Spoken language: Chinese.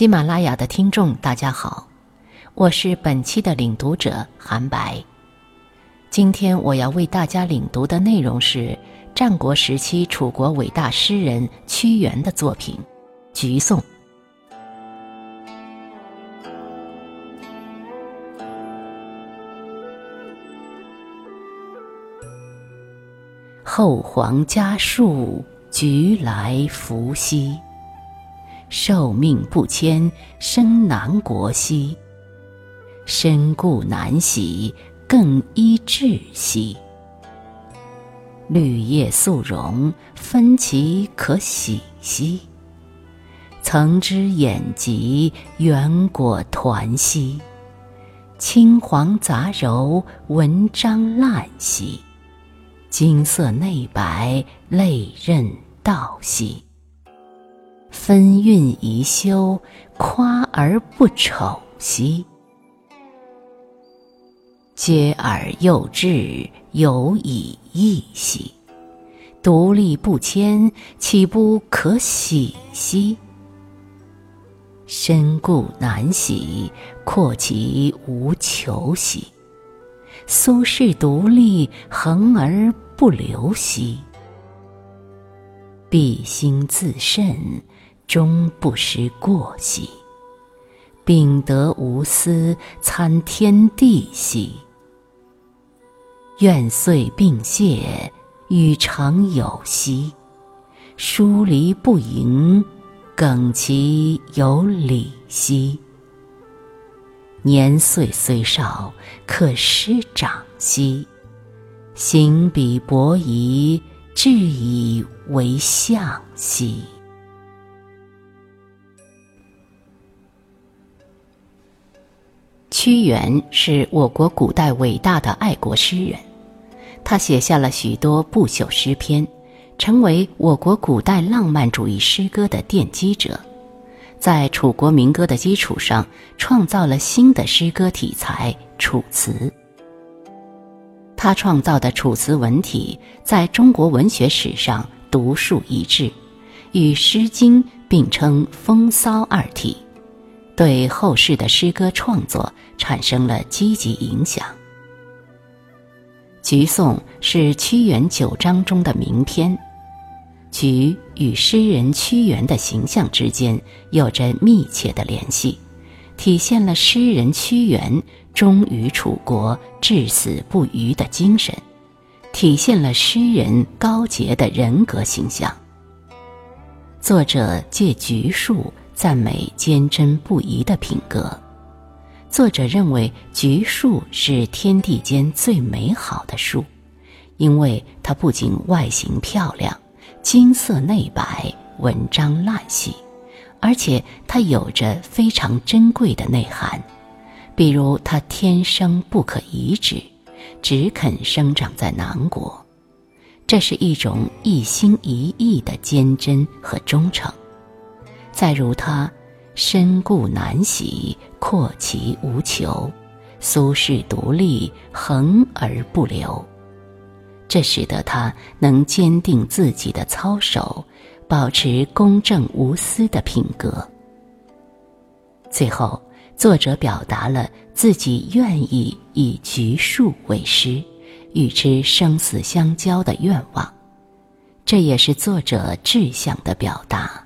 喜马拉雅的听众，大家好，我是本期的领读者韩白。今天我要为大家领读的内容是战国时期楚国伟大诗人屈原的作品《橘颂》。后皇家树，橘来福兮。受命不迁，生南国兮。身故难徙，更衣窒兮。绿叶素荣，分其可喜兮。曾之眼疾，圆果团兮。青黄杂糅，文章烂兮。金色内白，泪刃道兮。分韵宜修，夸而不丑兮。嗟尔幼稚，有以义兮。独立不迁，岂不可喜兮？身故难徙，阔其无求兮。苏轼独立，恒而不流兮。必心自慎。终不失过兮，秉德无私，参天地兮。愿遂并谢，与常有兮。疏离不盈，耿其有礼兮。年岁虽少，可师长兮。行比伯夷，至以为相兮。屈原是我国古代伟大的爱国诗人，他写下了许多不朽诗篇，成为我国古代浪漫主义诗歌的奠基者，在楚国民歌的基础上，创造了新的诗歌题材——楚辞。他创造的楚辞文体在中国文学史上独树一帜，与《诗经》并称风骚二体。对后世的诗歌创作产生了积极影响。《橘颂》是屈原九章中的名篇，橘与诗人屈原的形象之间有着密切的联系，体现了诗人屈原忠于楚国、至死不渝的精神，体现了诗人高洁的人格形象。作者借橘树。赞美坚贞不移的品格。作者认为橘树是天地间最美好的树，因为它不仅外形漂亮、金色内白、文章烂细，而且它有着非常珍贵的内涵，比如它天生不可移植，只肯生长在南国，这是一种一心一意的坚贞和忠诚。再如他，身固难徙，阔其无求；苏轼独立，恒而不流。这使得他能坚定自己的操守，保持公正无私的品格。最后，作者表达了自己愿意以橘树为师，与之生死相交的愿望，这也是作者志向的表达。